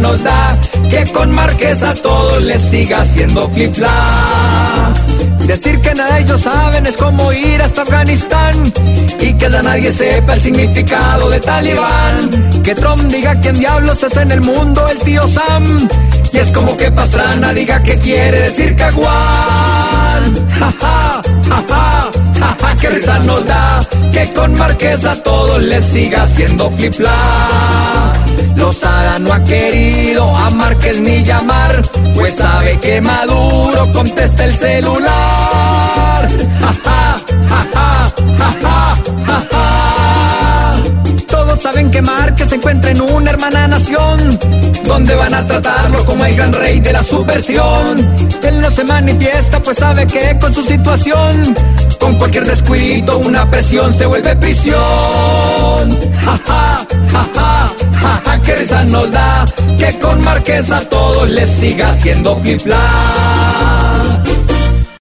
nos da que con Márquez a todos les siga haciendo flip Decir que nada ellos saben es como ir hasta Afganistán y que ya nadie sepa el significado de talibán. Que Trump diga quién diablos es en el mundo el tío Sam. Y es como que Pastrana diga que quiere decir caguán. Ja, ja, ja, ja, ja, ja, que risa nos da que con Marqués a todos les siga haciendo flip Lozada no ha querido a Márquez ni llamar, pues sabe que Maduro contesta el celular. Todos saben que Márquez se encuentra en una hermana nación, donde van a tratarlo como el gran rey de la subversión. Él no se manifiesta, pues sabe que con su situación, con cualquier descuido, una presión se vuelve prisión. Ja, nos da que con Márquez a todos les siga haciendo flip